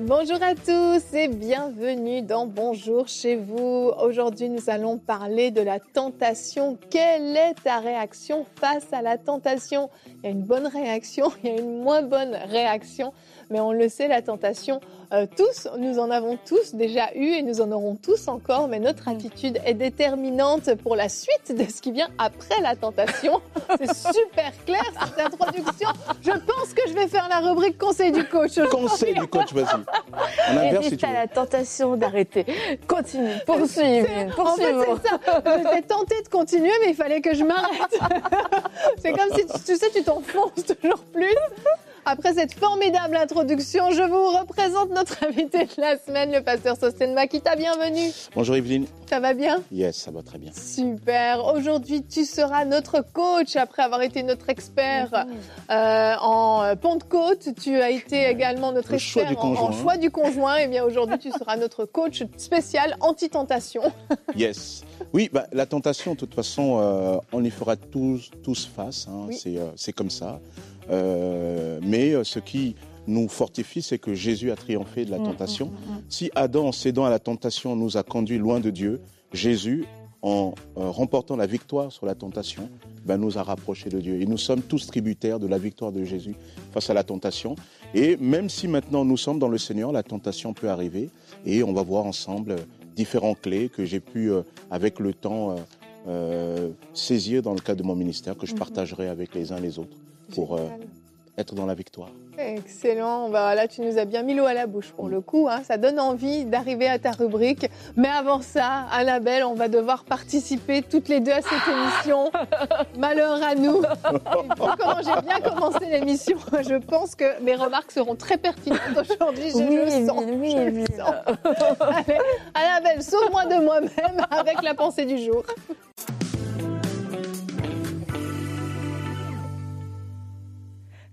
Bonjour à tous et bienvenue dans Bonjour chez vous. Aujourd'hui, nous allons parler de la tentation. Quelle est ta réaction face à la tentation? Il y a une bonne réaction, il y a une moins bonne réaction, mais on le sait, la tentation, euh, tous, nous en avons tous déjà eu et nous en aurons tous encore, mais notre attitude est déterminante pour la suite de ce qui vient après la tentation. C'est super clair cette introduction. Je pense que je vais faire la rubrique conseil du coach. Conseil du coach, vas-y. On inverse si tu veux. la tentation d'arrêter, continue, poursuis, Evelyne, En fait, c'est ça. J'étais tentée de continuer, mais il fallait que je m'arrête. c'est comme si, tu sais, tu t'enfonces toujours plus. Après cette formidable introduction, je vous représente notre invité de la semaine, le pasteur Sosten Makita. Bienvenue. Bonjour Evelyne. Ça va bien Yes, ça va très bien. Super. Aujourd'hui, tu seras notre coach après avoir été notre expert Mhm. euh, en Pentecôte. Tu as été également notre Le choix expert du en- choix du conjoint. Et bien aujourd'hui, tu seras notre coach spécial anti-tentation. Yes. Oui, bah, la tentation, de toute façon, euh, on y fera tous, tous face. hein. Oui. C'est, euh, c'est comme ça. Euh, mais euh, ce qui nous fortifie, c'est que Jésus a triomphé de la Mm, tentation. mm, mm, Si Adam, en cédant à la tentation, nous a conduits loin de Dieu, Jésus, en euh, remportant la victoire sur la tentation, ben, nous a rapprochés de Dieu. Et nous sommes tous tributaires de la victoire de Jésus face à la tentation. Et même si maintenant nous sommes dans le Seigneur, la tentation peut arriver. Et on va voir ensemble euh, différentes clés que j'ai pu, euh, avec le temps, euh, euh, saisir dans le cadre de mon ministère, que je Mhm. partagerai avec les uns les autres pour. Être dans la victoire. Excellent. Bah, là, tu nous as bien mis l'eau à la bouche pour le coup. hein. Ça donne envie d'arriver à ta rubrique. Mais avant ça, Annabelle, on va devoir participer toutes les deux à cette émission. Malheur à nous. Comment j'ai bien commencé l'émission, je pense que mes remarques seront très pertinentes aujourd'hui. Je Oui, le sens. Oui, Je le Evelyne. sens. Allez, Annabelle, sauve-moi de moi-même avec la pensée du jour.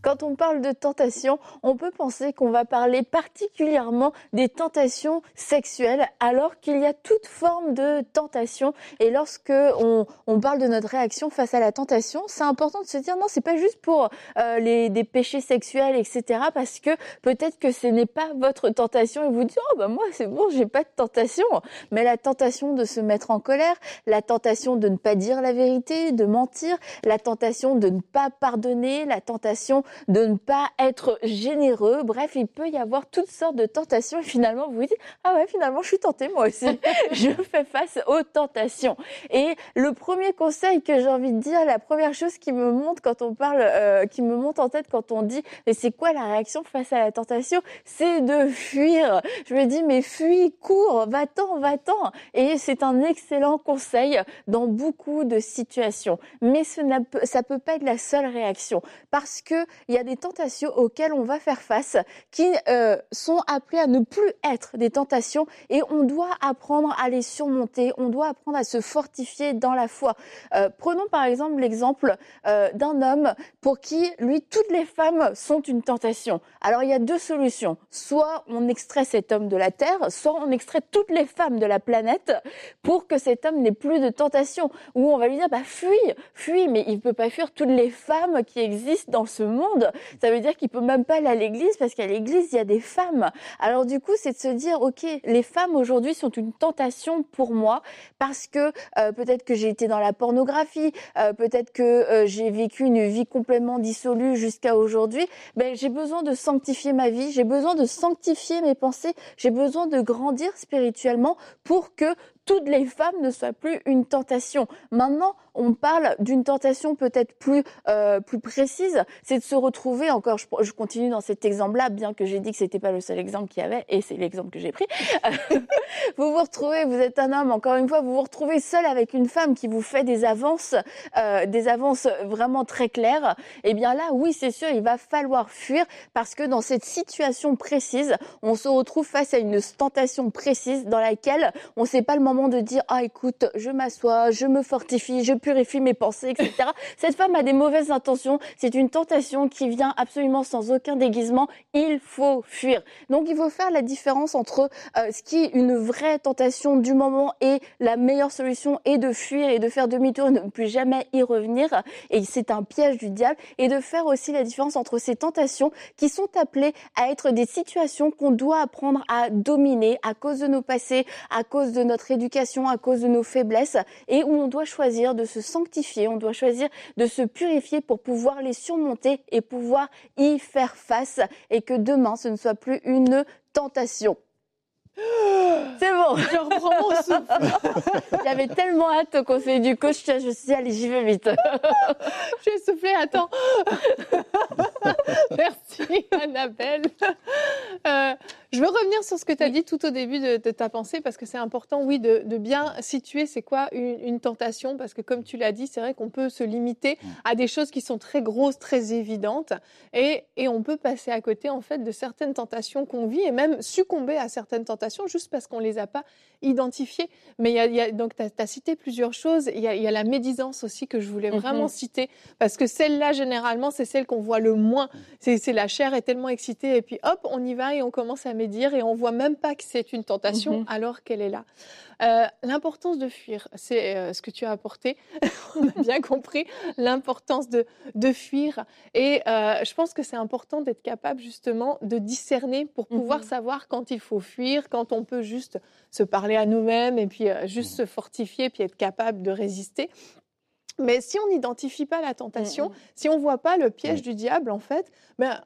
Quand on parle de tentation, on peut penser qu'on va parler particulièrement des tentations sexuelles, alors qu'il y a toute forme de tentation. Et lorsque on, parle de notre réaction face à la tentation, c'est important de se dire non, c'est pas juste pour euh, les des péchés sexuels, etc. Parce que peut-être que ce n'est pas votre tentation et vous dites oh bah moi c'est bon, j'ai pas de tentation. Mais la tentation de se mettre en colère, la tentation de ne pas dire la vérité, de mentir, la tentation de ne pas pardonner, la tentation de ne pas être généreux. Bref, il peut y avoir toutes sortes de tentations et finalement vous vous dites ah ouais finalement je suis tentée moi aussi. je fais face aux tentations. Et le premier conseil que j'ai envie de dire, la première chose qui me monte quand on parle, euh, qui me monte en tête quand on dit mais c'est quoi la réaction face à la tentation, c'est de fuir. Je me dis mais fuis, cours, va-t'en, va-t'en. Et c'est un excellent conseil dans beaucoup de situations. Mais ce ça peut pas être la seule réaction parce que il y a des tentations auxquelles on va faire face qui euh, sont appelées à ne plus être des tentations et on doit apprendre à les surmonter, on doit apprendre à se fortifier dans la foi. Euh, prenons par exemple l'exemple euh, d'un homme pour qui, lui, toutes les femmes sont une tentation. Alors il y a deux solutions. Soit on extrait cet homme de la terre, soit on extrait toutes les femmes de la planète pour que cet homme n'ait plus de tentation. Ou on va lui dire, bah fuis, fuis, mais il peut pas fuir toutes les femmes qui existent dans ce monde. Ça veut dire qu'il peut même pas aller à l'église parce qu'à l'église, il y a des femmes. Alors du coup, c'est de se dire, ok, les femmes aujourd'hui sont une tentation pour moi parce que euh, peut-être que j'ai été dans la pornographie, euh, peut-être que euh, j'ai vécu une vie complètement dissolue jusqu'à aujourd'hui. Ben j'ai besoin de sanctifier ma vie, j'ai besoin de sanctifier mes pensées, j'ai besoin de grandir spirituellement pour que toutes les femmes ne soient plus une tentation. Maintenant, on parle d'une tentation peut-être plus euh, plus précise, c'est de se retrouver encore. Je, continue dans cet exemple-là, bien que j'ai dit que c'était pas le seul exemple qu'il y avait, et c'est l'exemple que j'ai pris. vous vous retrouvez, vous êtes un homme, encore une fois, vous vous retrouvez seul avec une femme qui vous fait des avances, euh, des avances vraiment très claires. Eh bien là, oui, c'est sûr, il va falloir fuir parce que dans cette situation précise, on se retrouve face à une tentation précise dans laquelle on ne sait pas le moment moment de dire ah écoute, je m'assois, je me fortifie, je purifie mes pensées, etc. Cette femme a des mauvaises intentions. C'est une tentation qui vient absolument sans aucun déguisement. Il faut fuir. Donc il faut faire la différence entre euh, ce qui est une vraie tentation du moment et la meilleure solution est de fuir et de faire demi-tour et ne plus jamais y revenir. Et c'est un piège du diable. Et de faire aussi la différence entre ces tentations qui sont appelées à être des situations qu'on doit apprendre à dominer à cause de nos passés, à cause de notre éducation, à cause de nos faiblesses, et où on doit choisir de se sanctifier, on doit choisir de se purifier pour pouvoir les surmonter et pouvoir y faire face, et que demain ce ne soit plus une tentation. C'est bon. Je reprends mon souffle. J'avais tellement hâte au conseil du coach, je me suis dit, allez, j'y vais vite. J'ai soufflé, attends. Merci, Annabelle. Euh, je veux revenir sur ce que tu as dit tout au début de, ta pensée, parce que c'est important, oui, de, bien situer c'est quoi une, tentation, parce que comme tu l'as dit, c'est vrai qu'on peut se limiter à des choses qui sont très grosses, très évidentes, et, et on peut passer à côté, en fait, de certaines tentations qu'on vit, et même succomber à certaines tentations juste parce qu'on ne les a pas identifiées. Mais il y a, donc, tu as, cité plusieurs choses. Il y, a, la médisance aussi que je voulais mhm. vraiment citer, parce que celle-là, généralement, c'est celle qu'on voit le moins. C'est la chair est tellement excitée, et puis hop, on y va et on commence à méditer dire et on voit même pas que c'est une tentation mhm. alors qu'elle est là. Euh, l'importance de fuir, c'est euh, ce que tu as apporté. on a bien compris l'importance de, de fuir. Et euh, je pense que c'est important d'être capable justement de discerner pour pouvoir mhm. savoir quand il faut fuir, quand on peut juste se parler à nous-mêmes et puis juste mhm. se fortifier puis être capable de résister. Mais si on n'identifie pas la tentation, si on voit pas le piège du diable, en fait, ben,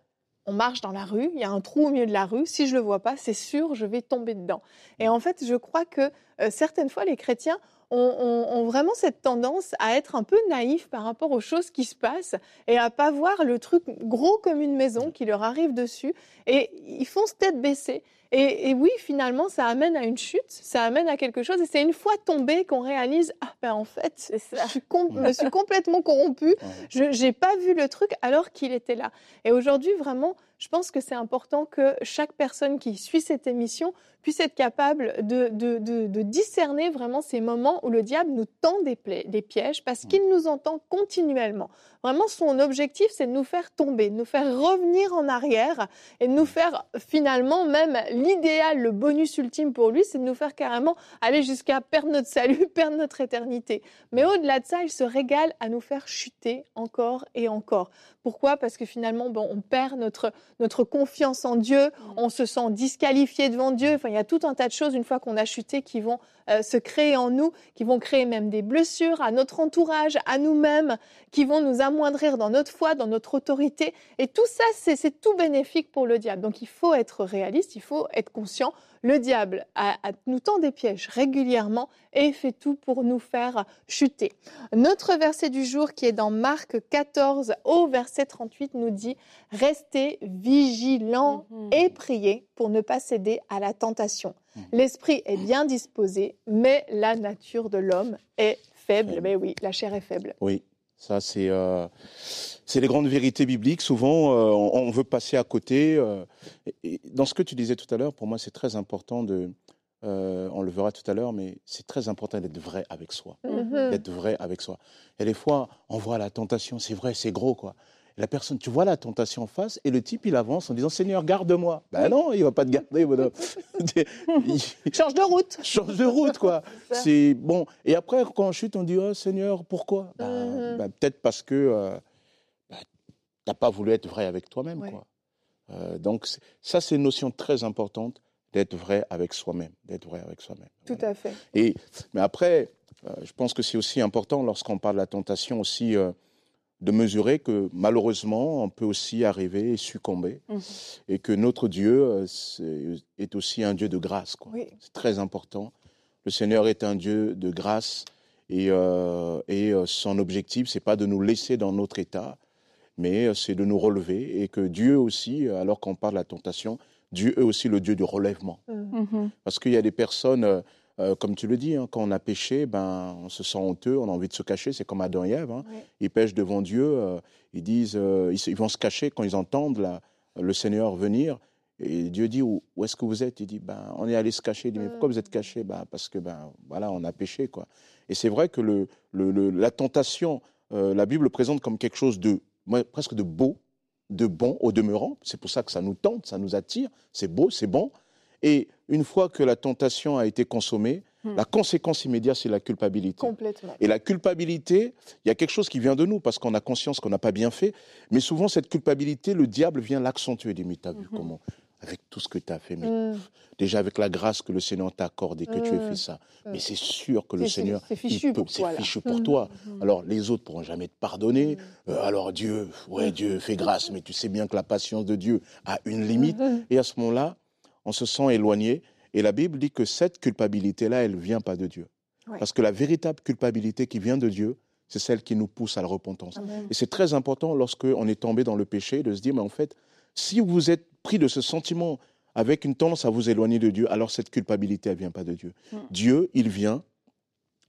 on marche dans la rue, il y a un trou au milieu de la rue, si je le vois pas, c'est sûr, je vais tomber dedans. Et en fait, je crois que euh, certaines fois, les chrétiens ont, vraiment cette tendance à être un peu naïfs par rapport aux choses qui se passent et à pas voir le truc gros comme une maison qui leur arrive dessus. Et ils font tête baissée. Et, oui, finalement, ça amène à une chute, ça amène à quelque chose. Et c'est une fois tombé qu'on réalise, ah ben en fait, je suis me suis complètement corrompu. Je n'ai pas vu le truc alors qu'il était là. Et aujourd'hui, vraiment, je pense que c'est important que chaque personne qui suit cette émission puisse être capable de, de, discerner vraiment ces moments où le diable nous tend des, des pièges parce qu'il nous entend continuellement. Vraiment, son objectif, c'est de nous faire tomber, de nous faire revenir en arrière et de nous faire finalement, même l'idéal, le bonus ultime pour lui, c'est de nous faire carrément aller jusqu'à perdre notre salut, perdre notre éternité. Mais au-delà de ça, il se régale à nous faire chuter encore et encore. Pourquoi? Parce que finalement, bon, on perd notre, notre confiance en Dieu, on se sent disqualifié devant Dieu. Enfin, il y a tout un tas de choses, une fois qu'on a chuté, qui vont euh, se créer en nous, qui vont créer même des blessures à notre entourage, à nous-mêmes, qui vont nous amoindrir dans notre foi, dans notre autorité. Et tout ça, c'est tout bénéfique pour le diable. Donc il faut être réaliste, il faut être conscient le diable nous tend des pièges régulièrement et fait tout pour nous faire chuter. Notre verset du jour qui est dans Marc 14 au verset 38 nous dit Restez vigilants mhm. et priez pour ne pas céder à la tentation. Mhm. L'esprit est bien disposé, mais la nature de l'homme est faible. Mais oui, la chair est faible. Oui, ça, c'est euh, les grandes vérités bibliques. Souvent, euh, on, veut passer à côté. Euh, et, dans ce que tu disais tout à l'heure, pour moi, c'est très important de. Euh, on le verra tout à l'heure, mais c'est très important d'être vrai avec soi. Mm-hmm. D'être vrai avec soi. Et des fois, on voit la tentation, c'est vrai, c'est gros, quoi la personne, tu vois la tentation en face, et le type, il avance en disant Seigneur, garde-moi. Ben non, il va pas te garder, Change de route. Change de route, quoi. C'est bon. Et après, quand on chute, on dit oh, Seigneur, pourquoi? Ben, mm-hmm. ben, Peut-être parce que euh, ben, tu n'as pas voulu être vrai avec toi-même, quoi. Euh, donc, ça, c'est une notion très importante d'être vrai avec soi-même, d'être vrai avec soi-même. Tout à fait. Et, mais après, euh, je pense que c'est aussi important lorsqu'on parle de la tentation aussi de mesurer que malheureusement, on peut aussi arriver et succomber, mhm. et que notre Dieu euh, est, aussi un Dieu de grâce. C'est très important. Le Seigneur est un Dieu de grâce, et, euh, et euh, son objectif, c'est pas de nous laisser dans notre état, mais c'est de nous relever, et que Dieu aussi, alors qu'on parle de la tentation, Dieu est aussi le Dieu du relèvement. Mhm. Parce qu'il y a des personnes euh, comme tu le dis, hein, quand on a péché, ben, on se sent honteux, on a envie de se cacher. C'est comme Adam et Ève. Hein. Ils pêchent devant Dieu. Euh, ils disent, euh, ils, vont se cacher quand ils entendent le Seigneur venir. Et Dieu dit, où, est-ce que vous êtes? Il dit, ben, on est allé se cacher. Il dit, mais pourquoi vous êtes Mm. caché ben, Parce que, ben, voilà, on a péché, quoi. Et c'est vrai que le, le- le- la tentation, la Bible le présente comme quelque chose de presque de beau, de bon au demeurant. C'est pour ça que ça nous tente, ça nous attire. C'est beau, c'est bon. Et une fois que la tentation a été consommée, Hmm. la conséquence immédiate, c'est la culpabilité. Complètement. Et la culpabilité, il y a quelque chose qui vient de nous parce qu'on a conscience qu'on n'a pas bien fait. Mais souvent, cette culpabilité, le diable vient l'accentuer. Il dit, mais t'as vu Mhm. comment Avec tout ce que tu as fait, mais Mm. déjà avec la grâce que le Seigneur t'a accordée, que tu aies Mm. fait ça. Mais c'est sûr que le Seigneur, c'est fichu peut- pour toi, fichu pour toi. Alors les autres pourront jamais te pardonner. Euh, alors Dieu, ouais, Dieu fait grâce, mais tu sais bien que la patience de Dieu a une limite. Et à ce moment-là, on se sent éloigné. Et la Bible dit que cette culpabilité-là, elle ne vient pas de Dieu. Ouais. Parce que la véritable culpabilité qui vient de Dieu, c'est celle qui nous pousse à la repentance. Amen. Et c'est très important lorsque on est tombé dans le péché de se dire, mais en fait, si vous êtes pris de ce sentiment avec une tendance à vous éloigner de Dieu, alors cette culpabilité, elle vient pas de Dieu. Mm. Dieu, il vient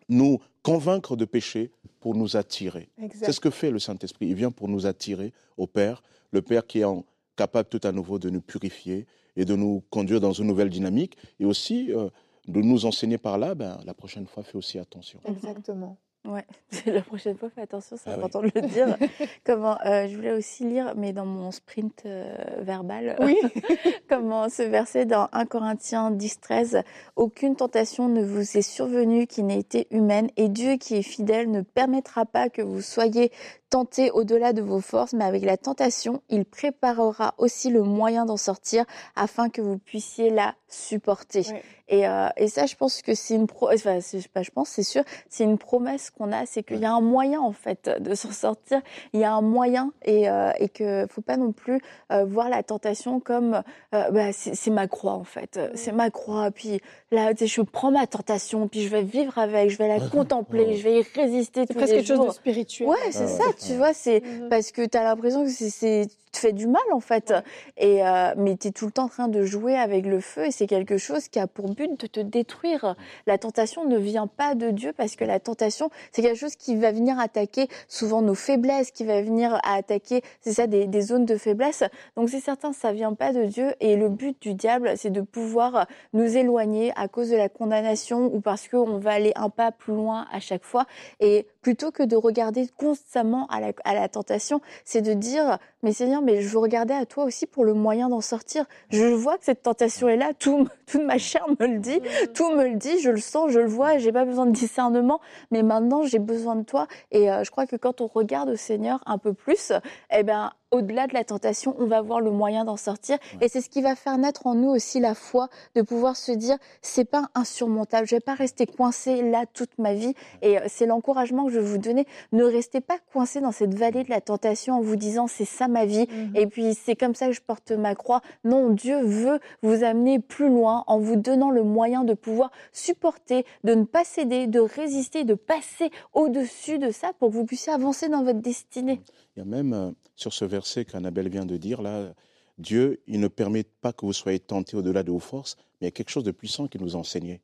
nous convaincre de péché pour nous attirer. C'est ce que fait le Saint-Esprit. Il vient pour nous attirer au Père, le Père qui est en- capable tout à nouveau de nous purifier et de nous conduire dans une nouvelle dynamique et aussi euh, de nous enseigner par là, ben, la prochaine fois, fais aussi attention. Exactement. Ouais, la prochaine fois, fais attention, c'est Ah oui. important de le dire. Comment, euh, je voulais aussi lire, mais dans mon sprint euh, verbal, Oui. comment ce verset dans 1 Corinthiens 10, 13, Aucune tentation ne vous est survenue qui n'ait été humaine, et Dieu qui est fidèle ne permettra pas que vous soyez tentés au-delà de vos forces, mais avec la tentation, il préparera aussi le moyen d'en sortir afin que vous puissiez la supporter. Et, euh, et ça, je pense que c'est une pro... enfin, c'est pas je pense, c'est sûr, c'est une promesse qu'on a, c'est qu'il y a un moyen en fait de s'en sortir. Il y a un moyen et, euh, et que faut pas non plus euh, voir la tentation comme euh, bah, c'est c'est ma croix en fait, c'est ma croix. Puis là, tu sais, je prends ma tentation, puis je vais vivre avec, je vais la Ouais. contempler, je vais y résister C'est tous presque les quelque chose jours. de spirituel. Ouais, c'est ça, ouais. tu vois, c'est Mhm. parce que tu as l'impression que c'est- c'est tu te fais du mal en fait et euh, mais tu es tout le temps en train de jouer avec le feu et c'est quelque chose qui a pour but de te détruire. La tentation ne vient pas de Dieu parce que la tentation c'est quelque chose qui va venir attaquer souvent nos faiblesses, qui va venir à attaquer c'est ça des, des zones de faiblesse. Donc c'est certain ça vient pas de Dieu et le but du diable c'est de pouvoir nous éloigner à cause de la condamnation ou parce qu'on va aller un pas plus loin à chaque fois et plutôt que de regarder constamment à la, à la tentation, c'est de dire, mais Seigneur, mais je veux regarder à toi aussi pour le moyen d'en sortir. Je vois que cette tentation est là, tout, toute ma chair me le dit, Mhm. tout me le dit, je le sens, je le vois, j'ai pas besoin de discernement, mais maintenant j'ai besoin de toi. Et euh, je crois que quand on regarde au Seigneur un peu plus, eh ben, au-delà de la tentation, on va voir le moyen d'en sortir. Et c'est ce qui va faire naître en nous aussi la foi, de pouvoir se dire, c'est pas insurmontable, je vais pas rester coincé là toute ma vie. Et euh, c'est l'encouragement que je vais vous donner. Ne restez pas coincé dans cette vallée de la tentation en vous disant, c'est ça ma vie. Mhm. Et puis c'est comme ça que je porte ma croix. Non, Dieu veut vous amener plus loin en vous donnant le moyen de pouvoir supporter, de ne pas céder, de résister, de passer au-dessus de ça pour que vous puissiez avancer dans votre destinée. Il y a même euh, sur ce verset qu'Annabelle vient de dire, là, Dieu, il ne permet pas que vous soyez tentés au-delà de vos forces, mais il y a quelque chose de puissant qui nous a enseigné.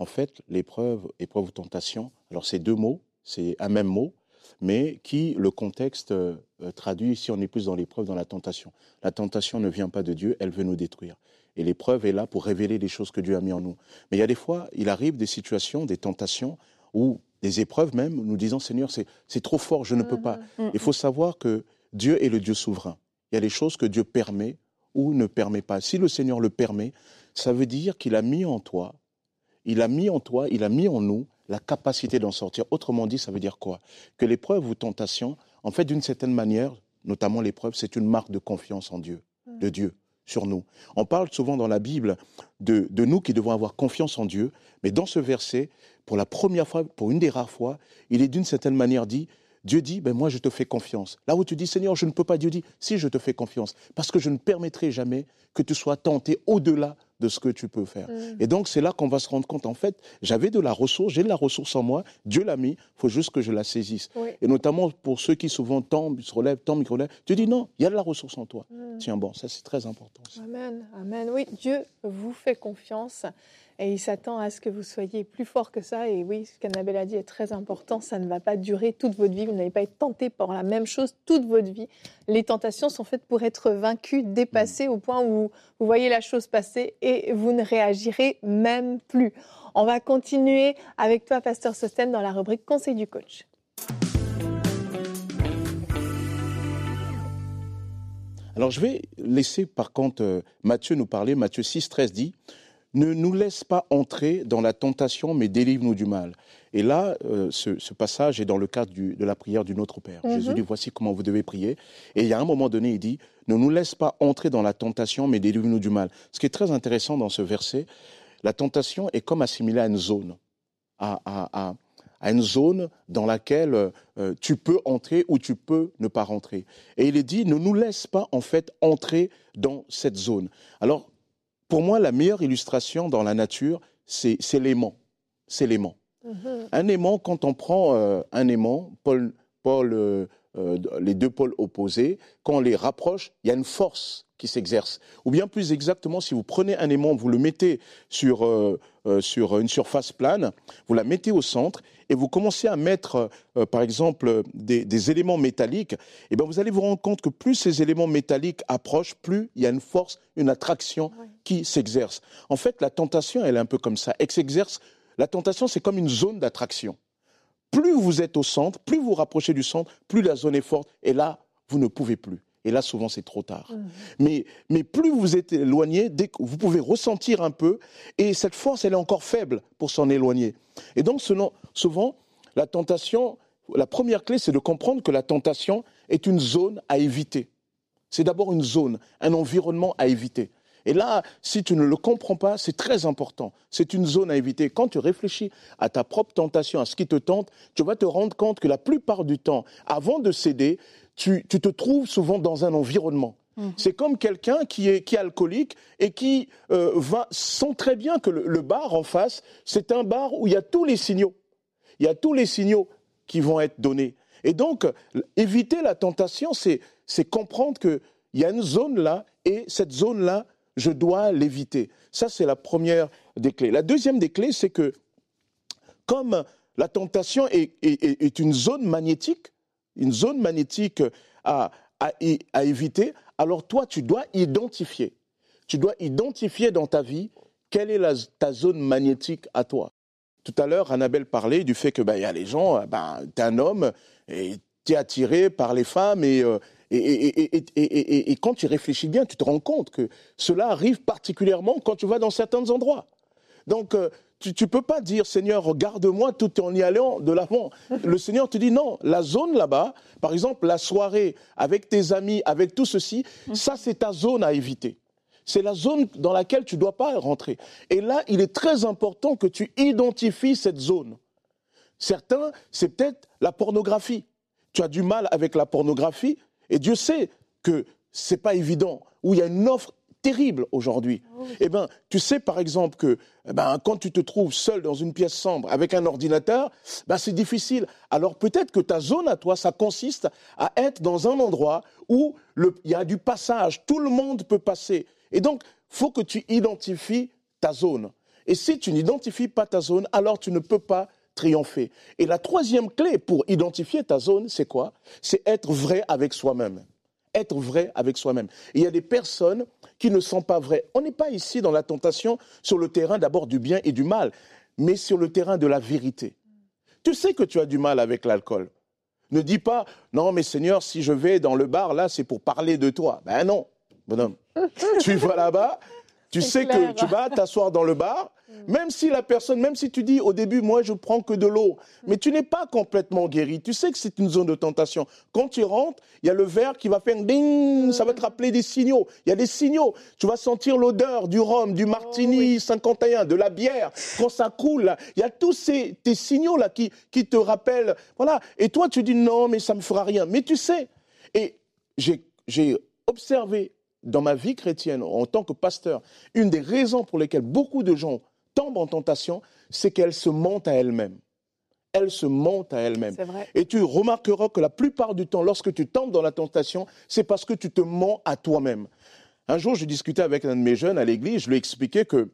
En fait, l'épreuve, épreuve ou tentation, alors c'est deux mots, c'est un même mot, mais qui, le contexte euh, euh, traduit, ici on est plus dans l'épreuve, dans la tentation. La tentation ne vient pas de Dieu, elle veut nous détruire. Et l'épreuve est là pour révéler les choses que Dieu a mis en nous. Mais il y a des fois, il arrive des situations, des tentations, ou des épreuves même, nous disant, Seigneur, c'est trop fort, je ne peux pas. Mhm. Il faut savoir que Dieu est le Dieu souverain. Il y a des choses que Dieu permet ou ne permet pas. Si le Seigneur le permet, ça veut dire qu'il a mis en toi, il a mis en toi, il a mis en nous la capacité d'en sortir. Autrement dit, ça veut dire quoi? Que l'épreuve ou tentation, en fait, d'une certaine manière, notamment l'épreuve, c'est une marque de confiance en Dieu, de Dieu sur nous. On parle souvent dans la Bible de, de nous qui devons avoir confiance en Dieu, mais dans ce verset, pour la première fois, pour une des rares fois, il est d'une certaine manière dit, Dieu dit, ben moi je te fais confiance. Là où tu dis, Seigneur, je ne peux pas, Dieu dit, si je te fais confiance, parce que je ne permettrai jamais que tu sois tenté au-delà de ce que tu peux faire. Mm. Et donc, c'est là qu'on va se rendre compte, en fait, j'avais de la ressource, j'ai de la ressource en moi, Dieu l'a mis, il faut juste que je la saisisse. Et notamment pour ceux qui souvent tombent, se relèvent, tombent, ils relèvent, tu dis non, il y a de la ressource en toi. Mm. Tiens, bon, ça c'est très important. Amen, amen. Oui, Dieu vous fait confiance. Et il s'attend à ce que vous soyez plus fort que ça. Et oui, ce qu'Annabelle a dit est très important. Ça ne va pas durer toute votre vie. Vous n'allez pas être tenté par la même chose toute votre vie. Les tentations sont faites pour être vaincues, dépassées au point où vous voyez la chose passer et vous ne réagirez même plus. On va continuer avec toi, Pasteur Sosten, dans la rubrique Conseil du coach. Alors je vais laisser par contre euh, Matthieu nous parler. Matthieu 6, 13 dit ne nous laisse pas entrer dans la tentation, mais délivre-nous du mal. Et là, euh, ce, passage est dans le cadre de la prière du Notre Père. Mhm. Jésus dit, voici comment vous devez prier. Et il y a un moment donné, il dit, ne nous laisse pas entrer dans la tentation, mais délivre-nous du mal. Ce qui est très intéressant dans ce verset, la tentation est comme assimilée à une zone, à, une zone dans laquelle euh, tu peux entrer ou tu peux ne pas rentrer. Et il est dit, ne nous laisse pas en fait entrer dans cette zone. Alors, pour moi, la meilleure illustration dans la nature, c'est l'aimant. C'est l'aimant. Mhm. Un aimant, quand on prend euh, un aimant, Paul, euh, euh, les deux pôles opposés, quand on les rapproche, il y a une force qui s'exerce. Ou bien plus exactement, si vous prenez un aimant, vous le mettez sur, sur une surface plane, vous la mettez au centre, et vous commencez à mettre, euh, par exemple, des, éléments métalliques, et eh bien vous allez vous rendre compte que plus ces éléments métalliques approchent, plus il y a une force, une attraction qui s'exerce. En fait, la tentation, elle est un peu comme ça. Elle s'exerce. La tentation, c'est comme une zone d'attraction. Plus vous êtes au centre, plus vous vous rapprochez du centre, plus la zone est forte, et là, vous ne pouvez plus. Et là, souvent, c'est trop tard. Mmh. Mais, mais plus vous êtes éloigné, dès que vous pouvez ressentir un peu, et cette force, elle est encore faible pour s'en éloigner. Et donc, souvent, la tentation, la première clé, c'est de comprendre que la tentation est une zone à éviter. C'est d'abord une zone, un environnement à éviter. Et là, si tu ne le comprends pas, c'est très important. C'est une zone à éviter. Quand tu réfléchis à ta propre tentation, à ce qui te tente, tu vas te rendre compte que la plupart du temps, avant de céder, tu, te trouves souvent dans un environnement. Mhm. C'est comme quelqu'un qui est, qui alcoolique et qui euh, va, sent très bien que le, bar en face, c'est un bar où il y a tous les signaux. Il y a tous les signaux qui vont être donnés. Et donc, éviter la tentation, c'est comprendre qu'il y a une zone là, et cette zone-là, je dois l'éviter. Ça, c'est la première des clés. La deuxième des clés, c'est que comme la tentation est une zone magnétique, une zone magnétique à, à, éviter, alors toi, tu dois identifier. Tu dois identifier dans ta vie quelle est ta zone magnétique à toi. Tout à l'heure, Annabelle parlait du fait que ben, y a les gens, ben, tu es un homme et tu es attiré par les femmes euh, et, et, et, et, quand tu réfléchis bien, tu te rends compte que cela arrive particulièrement quand tu vas dans certains endroits. Donc, euh, tu ne peux pas dire, Seigneur, regarde-moi tout en y allant de l'avant. Le Seigneur te dit non, la zone là-bas, par exemple, la soirée avec tes amis, avec tout ceci, ça c'est ta zone à éviter. C'est la zone dans laquelle tu ne dois pas rentrer. Et là, il est très important que tu identifies cette zone. Certains, c'est peut-être la pornographie. Tu as du mal avec la pornographie et Dieu sait que c'est pas évident, où il y a une offre terrible aujourd'hui. Ah eh ben, tu sais par exemple que eh ben, quand tu te trouves seul dans une pièce sombre avec un ordinateur, ben, c'est difficile. Alors peut-être que ta zone à toi, ça consiste à être dans un endroit où il y a du passage, tout le monde peut passer. Et donc, faut que tu identifies ta zone. Et si tu n'identifies pas ta zone, alors tu ne peux pas triompher. Et la troisième clé pour identifier ta zone, c'est quoi? C'est être vrai avec soi-même être vrai avec soi-même. Il y a des personnes qui ne sont pas vraies. On n'est pas ici dans la tentation sur le terrain d'abord du bien et du mal, mais sur le terrain de la vérité. Tu sais que tu as du mal avec l'alcool. Ne dis pas, non mais Seigneur, si je vais dans le bar, là, c'est pour parler de toi. Ben non, bonhomme. tu vas là-bas, tu sais que tu vas t'asseoir dans le bar, mm. même si la personne, même si tu dis au début, moi je prends que de l'eau, mm. mais tu n'es pas complètement guéri. Tu sais que c'est une zone de tentation. Quand tu rentres, il y a le verre qui va faire ding, ça va te rappeler des signaux. Il y a des signaux. Tu vas sentir l'odeur du rhum, du martini 51, de la bière. Quand ça coule, il y a tous ces tes signaux là qui, qui te rappellent. Voilà. Et toi, tu dis non, mais ça me fera rien. Mais tu sais. Et j'ai observé dans ma vie chrétienne, en tant que pasteur, une des raisons pour lesquelles beaucoup de gens tombent en tentation, c'est qu'elles se mentent à elles-mêmes. Elles se mentent à elles-mêmes. Et tu remarqueras que la plupart du temps, lorsque tu tombes dans la tentation, c'est parce que tu te mens à toi-même. Un jour, je discutais avec un de mes jeunes à l'église, je lui expliquais que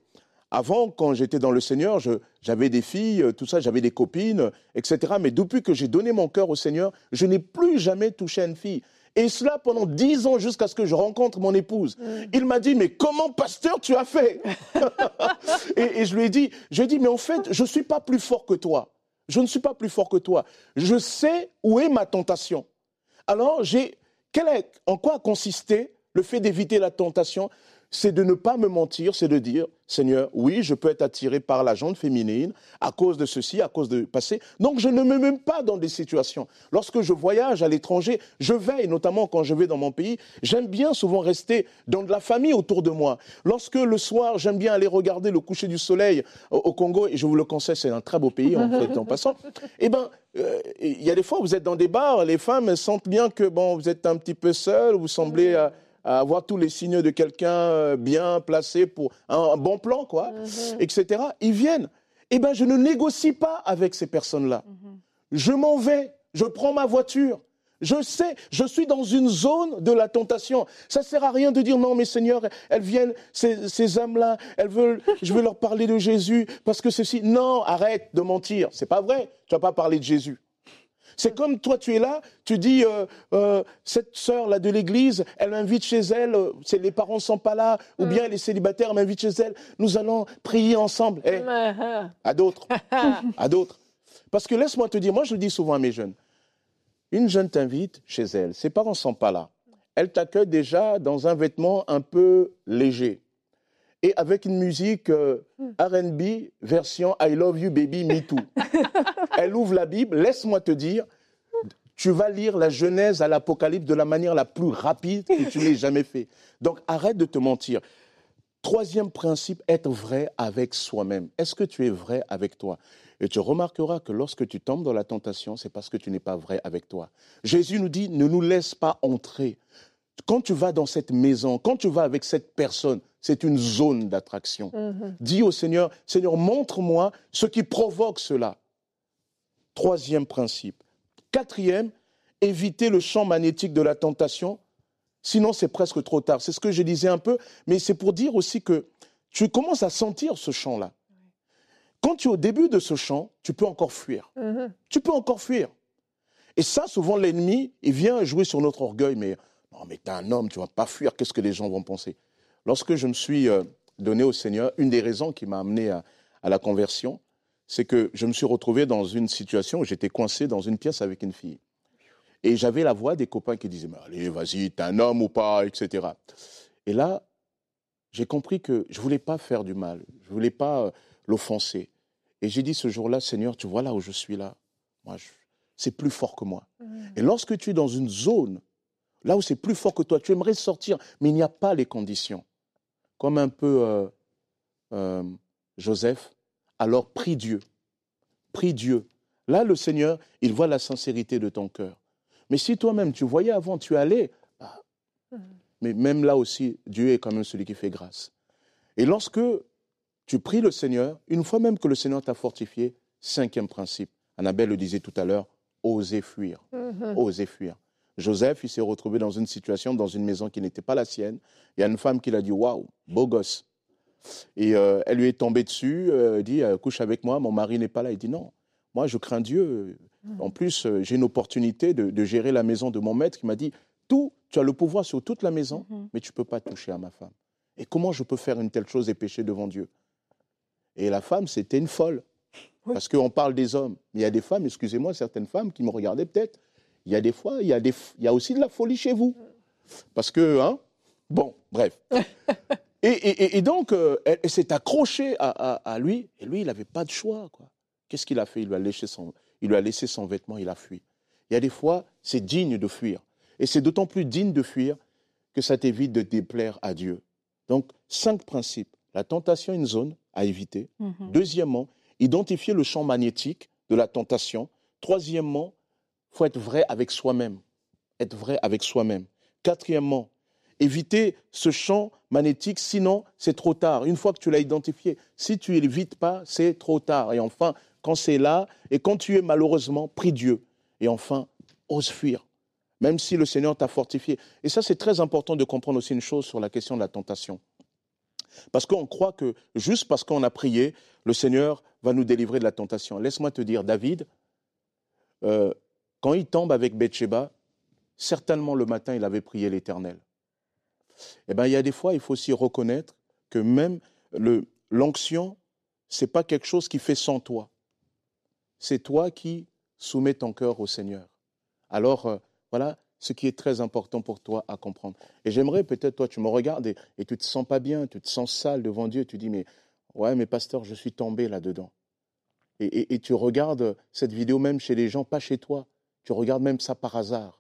avant, quand j'étais dans le Seigneur, j'avais des filles, tout ça, j'avais des copines, etc. Mais depuis que j'ai donné mon cœur au Seigneur, je n'ai plus jamais touché une fille. Et cela pendant dix ans jusqu'à ce que je rencontre mon épouse. Mm. Il m'a dit, mais comment, pasteur, tu as fait? Et, je lui ai dit, j'ai dit, mais en fait, je ne suis pas plus fort que toi. Je ne suis pas plus fort que toi. Je sais où est ma tentation. Alors, j'ai, en quoi a consisté le fait d'éviter la tentation? C'est de ne pas me mentir, c'est de dire, Seigneur, oui, je peux être attiré par la jante féminine à cause de ceci, à cause de passé. Donc je ne me mets pas dans des situations. Lorsque je voyage à l'étranger, je veille, notamment quand je vais dans mon pays, j'aime bien souvent rester dans de la famille autour de moi. Lorsque le soir, j'aime bien aller regarder le coucher du soleil au Congo, et je vous le conseille, c'est un très beau pays en fait, en passant, eh ben, euh, il y a des fois, vous êtes dans des bars, les femmes sentent bien que bon, vous êtes un petit peu seul, vous semblez à avoir tous les signaux de quelqu'un euh, bien placé pour un, bon plan, quoi, mhm. etc. Ils viennent. Eh bien, je ne négocie pas avec ces personnes-là. Mhm. Je m'en vais, je prends ma voiture. Je sais, je suis dans une zone de la tentation. Ça ne sert à rien de dire non, mais Seigneur, elles viennent, ces, ces âmes-là, elles veulent, je vais leur parler de Jésus parce que ceci. Non, arrête de mentir. C'est pas vrai. Tu vas pas parler de Jésus. C'est comme toi, tu es là, tu dis, euh, euh, cette sœur-là de l'église, elle m'invite chez elle, euh, les parents ne sont pas là, ou bien elle est célibataire, elle m'invite chez elle, nous allons prier ensemble. Eh, à d'autres, à d'autres. Parce que laisse-moi te dire, moi je le dis souvent à mes jeunes, une jeune t'invite chez elle, ses parents ne sont pas là. Elle t'accueille déjà dans un vêtement un peu léger et avec une musique euh, RB version I Love You Baby Me Too. Elle ouvre la Bible, laisse-moi te dire, tu vas lire la Genèse à l'Apocalypse de la manière la plus rapide que tu l'aies jamais fait. Donc arrête de te mentir. Troisième principe, être vrai avec soi-même. Est-ce que tu es vrai avec toi? Et tu remarqueras que lorsque tu tombes dans la tentation, c'est parce que tu n'es pas vrai avec toi. Jésus nous dit, ne nous laisse pas entrer. Quand tu vas dans cette maison, quand tu vas avec cette personne, c'est une zone d'attraction. Mhm. Dis au Seigneur, Seigneur, montre-moi ce qui provoque cela. Troisième principe. Quatrième, éviter le champ magnétique de la tentation. Sinon, c'est presque trop tard. C'est ce que je disais un peu, mais c'est pour dire aussi que tu commences à sentir ce champ-là. Quand tu es au début de ce champ, tu peux encore fuir. Mhm. Tu peux encore fuir. Et ça, souvent, l'ennemi, il vient jouer sur notre orgueil, mais non, mais t'es un homme, tu vas pas fuir, qu'est-ce que les gens vont penser? Lorsque je me suis euh, donné au Seigneur, une des raisons qui m'a amené à, la conversion, c'est que je me suis retrouvé dans une situation où j'étais coincé dans une pièce avec une fille. Et j'avais la voix des copains qui disaient, mais allez, vas-y, t'es un homme ou pas, etc. Et là, j'ai compris que je ne voulais pas faire du mal, je ne voulais pas euh, l'offenser. Et j'ai dit ce jour-là, Seigneur, tu vois là où je suis là, moi, c'est plus fort que moi. Mmh. Et lorsque tu es dans une zone, là où c'est plus fort que toi, tu aimerais sortir, mais il n'y a pas les conditions comme un peu euh, euh, Joseph, alors prie Dieu. Prie Dieu. Là, le Seigneur, il voit la sincérité de ton cœur. Mais si toi-même, tu voyais avant, tu allais, bah, mais même là aussi, Dieu est quand même celui qui fait grâce. Et lorsque tu pries le Seigneur, une fois même que le Seigneur t'a fortifié, cinquième principe, Annabelle le disait tout à l'heure, oser fuir. Mm-hmm. Oser fuir. Joseph, il s'est retrouvé dans une situation, dans une maison qui n'était pas la sienne. Il y a une femme qui l'a dit Waouh, beau gosse. Et euh, elle lui est tombée dessus, euh, dit euh, Couche avec moi, mon mari n'est pas là. Il dit Non, moi je crains Dieu. En plus, j'ai une opportunité de, gérer la maison de mon maître qui m'a dit Tout, tu as le pouvoir sur toute la maison, mhm. mais tu ne peux pas toucher à ma femme. Et comment je peux faire une telle chose et pécher devant Dieu? Et la femme, c'était une folle. Parce qu'on parle des hommes. Mais il y a des femmes, excusez-moi, certaines femmes qui me regardaient peut-être il y a des fois, il y a, des, il y a aussi de la folie chez vous. Parce que, hein, bon, bref. et, et, donc, euh, elle, s'est accrochée à, à, lui, et lui, il n'avait pas de choix. Qu'est-ce qu'il a fait? Il lui a, laissé son, il lui a laissé son vêtement, il a fui. Il y a des fois, c'est digne de fuir. Et c'est d'autant plus digne de fuir que ça t'évite de déplaire à Dieu. Donc, cinq principes. La tentation, une zone à éviter. Mhm. Deuxièmement, identifier le champ magnétique de la tentation. Troisièmement, faut être vrai avec soi-même. Être vrai avec soi-même. Quatrièmement, éviter ce champ magnétique, sinon c'est trop tard. Une fois que tu l'as identifié, si tu l'évites pas, c'est trop tard. Et enfin, quand c'est là, et quand tu es malheureusement, prie Dieu. Et enfin, ose fuir, même si le Seigneur t'a fortifié. Et ça, c'est très important de comprendre aussi une chose sur la question de la tentation. Parce qu'on croit que juste parce qu'on a prié, le Seigneur va nous délivrer de la tentation. Laisse-moi te dire, David, euh, quand il tombe avec Bathsheba, certainement le matin, il avait prié l'Éternel. Eh bien, il y a des fois, il faut aussi reconnaître que même l'onction, ce n'est pas quelque chose qui fait sans toi. C'est toi qui soumets ton cœur au Seigneur. Alors, euh, voilà ce qui est très important pour toi à comprendre. Et j'aimerais peut-être, toi, tu me regardes et, tu te sens pas bien, tu te sens sale devant Dieu, tu dis, mais ouais, mais pasteur, je suis tombé là-dedans. Et, et, tu regardes cette vidéo même chez les gens, pas chez toi. Tu regardes même ça par hasard.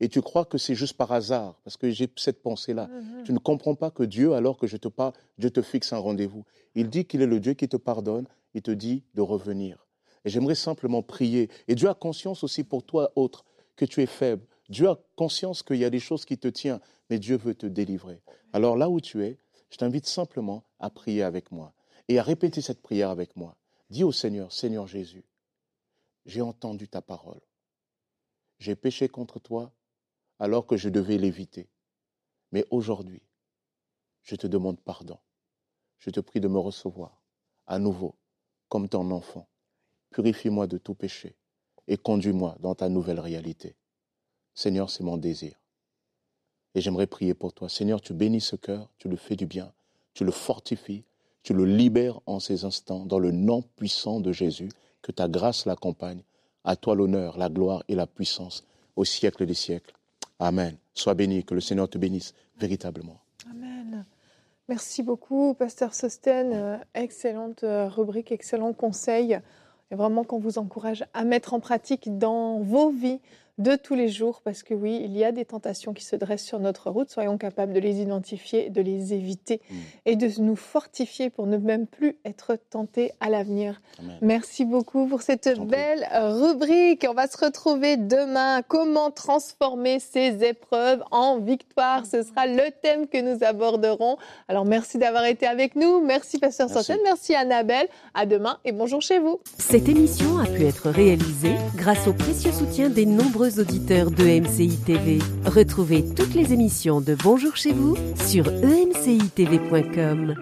Et tu crois que c'est juste par hasard, parce que j'ai cette pensée-là. Mmh tu ne comprends pas que Dieu, alors que je te parle, Dieu te fixe un rendez-vous. Il dit qu'il est le Dieu qui te pardonne, il te dit de revenir. Et j'aimerais simplement prier. Et Dieu a conscience aussi pour toi, autre, que tu es faible. Dieu a conscience qu'il y a des choses qui te tiennent, mais Dieu veut te délivrer. Alors là où tu es, je t'invite simplement à prier avec moi et à répéter cette prière avec moi. Dis au Seigneur, Seigneur Jésus, j'ai entendu ta parole. J'ai péché contre toi alors que je devais l'éviter. Mais aujourd'hui, je te demande pardon. Je te prie de me recevoir à nouveau comme ton enfant. Purifie-moi de tout péché et conduis-moi dans ta nouvelle réalité. Seigneur, c'est mon désir. Et j'aimerais prier pour toi. Seigneur, tu bénis ce cœur, tu le fais du bien, tu le fortifies, tu le libères en ces instants dans le nom puissant de Jésus. Que ta grâce l'accompagne. À toi l'honneur, la gloire et la puissance au siècle des siècles. Amen. Sois béni, que le Seigneur te bénisse véritablement. Amen. Merci beaucoup, Pasteur Sosten. Euh, excellente euh, rubrique, excellent conseil. Et vraiment qu'on vous encourage à mettre en pratique dans vos vies de tous les jours, parce que oui, il y a des tentations qui se dressent sur notre route. Soyons capables de les identifier, de les éviter mm. et de nous fortifier pour ne même plus être tentés à l'avenir. Merci beaucoup pour cette belle rubrique. On va se retrouver demain. Comment transformer ces épreuves en victoire? Ce sera le thème que nous aborderons. Alors merci d'avoir été avec nous. Merci Pasteur Santen. Merci Annabelle. À demain et bonjour chez vous. Cette émission a pu être réalisée grâce au précieux soutien des auditeurs de MCI TV. Retrouvez toutes les émissions de Bonjour chez vous sur emcitv.com.